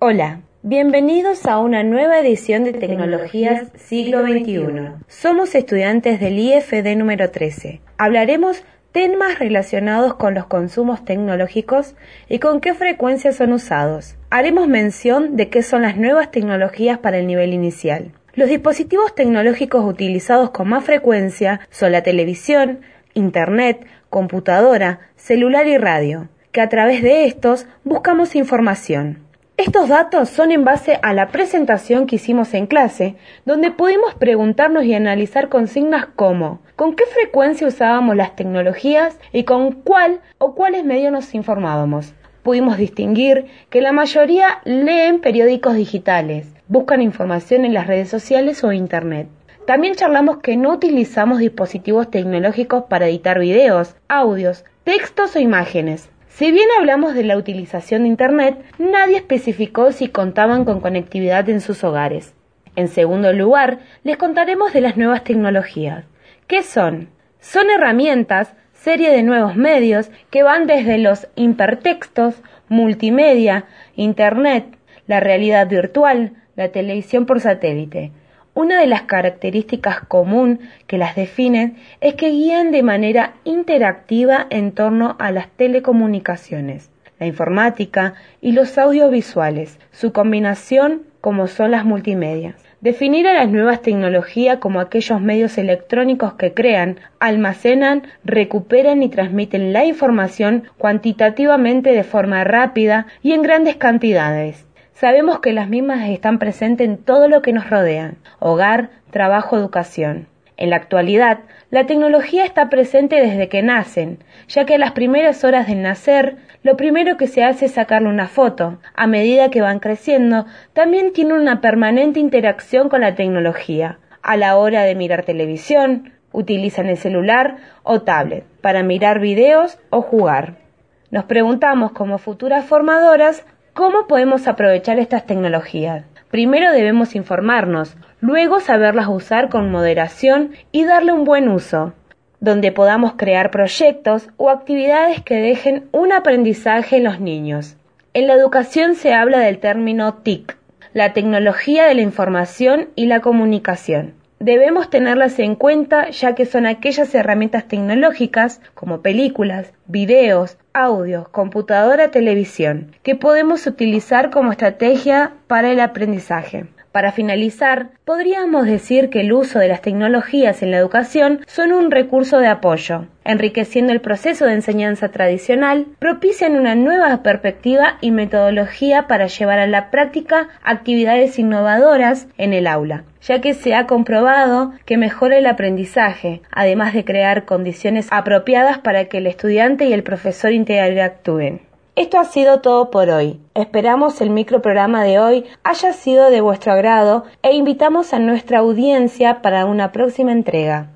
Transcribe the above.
Hola, bienvenidos a una nueva edición de Tecnologías Siglo XXI. Somos estudiantes del IFD número 13. Hablaremos temas relacionados con los consumos tecnológicos y con qué frecuencia son usados. Haremos mención de qué son las nuevas tecnologías para el nivel inicial. Los dispositivos tecnológicos utilizados con más frecuencia son la televisión, Internet, computadora, celular y radio, que a través de estos buscamos información. Estos datos son en base a la presentación que hicimos en clase, donde pudimos preguntarnos y analizar consignas como con qué frecuencia usábamos las tecnologías y con cuál o cuáles medios nos informábamos. Pudimos distinguir que la mayoría leen periódicos digitales, buscan información en las redes sociales o Internet. También charlamos que no utilizamos dispositivos tecnológicos para editar videos, audios, textos o imágenes. Si bien hablamos de la utilización de Internet, nadie especificó si contaban con conectividad en sus hogares. En segundo lugar, les contaremos de las nuevas tecnologías. ¿Qué son? Son herramientas, serie de nuevos medios que van desde los hipertextos, multimedia, Internet, la realidad virtual, la televisión por satélite, una de las características común que las definen es que guían de manera interactiva en torno a las telecomunicaciones, la informática y los audiovisuales, su combinación como son las multimedias. Definir a las nuevas tecnologías como aquellos medios electrónicos que crean, almacenan, recuperan y transmiten la información cuantitativamente de forma rápida y en grandes cantidades, Sabemos que las mismas están presentes en todo lo que nos rodea, hogar, trabajo, educación. En la actualidad, la tecnología está presente desde que nacen, ya que a las primeras horas del nacer, lo primero que se hace es sacarle una foto. A medida que van creciendo, también tienen una permanente interacción con la tecnología. A la hora de mirar televisión, utilizan el celular o tablet para mirar videos o jugar. Nos preguntamos como futuras formadoras ¿Cómo podemos aprovechar estas tecnologías? Primero debemos informarnos, luego saberlas usar con moderación y darle un buen uso, donde podamos crear proyectos o actividades que dejen un aprendizaje en los niños. En la educación se habla del término TIC, la tecnología de la información y la comunicación debemos tenerlas en cuenta ya que son aquellas herramientas tecnológicas como películas, videos, audios, computadora, televisión, que podemos utilizar como estrategia para el aprendizaje. Para finalizar, podríamos decir que el uso de las tecnologías en la educación son un recurso de apoyo, enriqueciendo el proceso de enseñanza tradicional, propician una nueva perspectiva y metodología para llevar a la práctica actividades innovadoras en el aula, ya que se ha comprobado que mejora el aprendizaje, además de crear condiciones apropiadas para que el estudiante y el profesor interactúen. Esto ha sido todo por hoy. Esperamos el microprograma de hoy haya sido de vuestro agrado e invitamos a nuestra audiencia para una próxima entrega.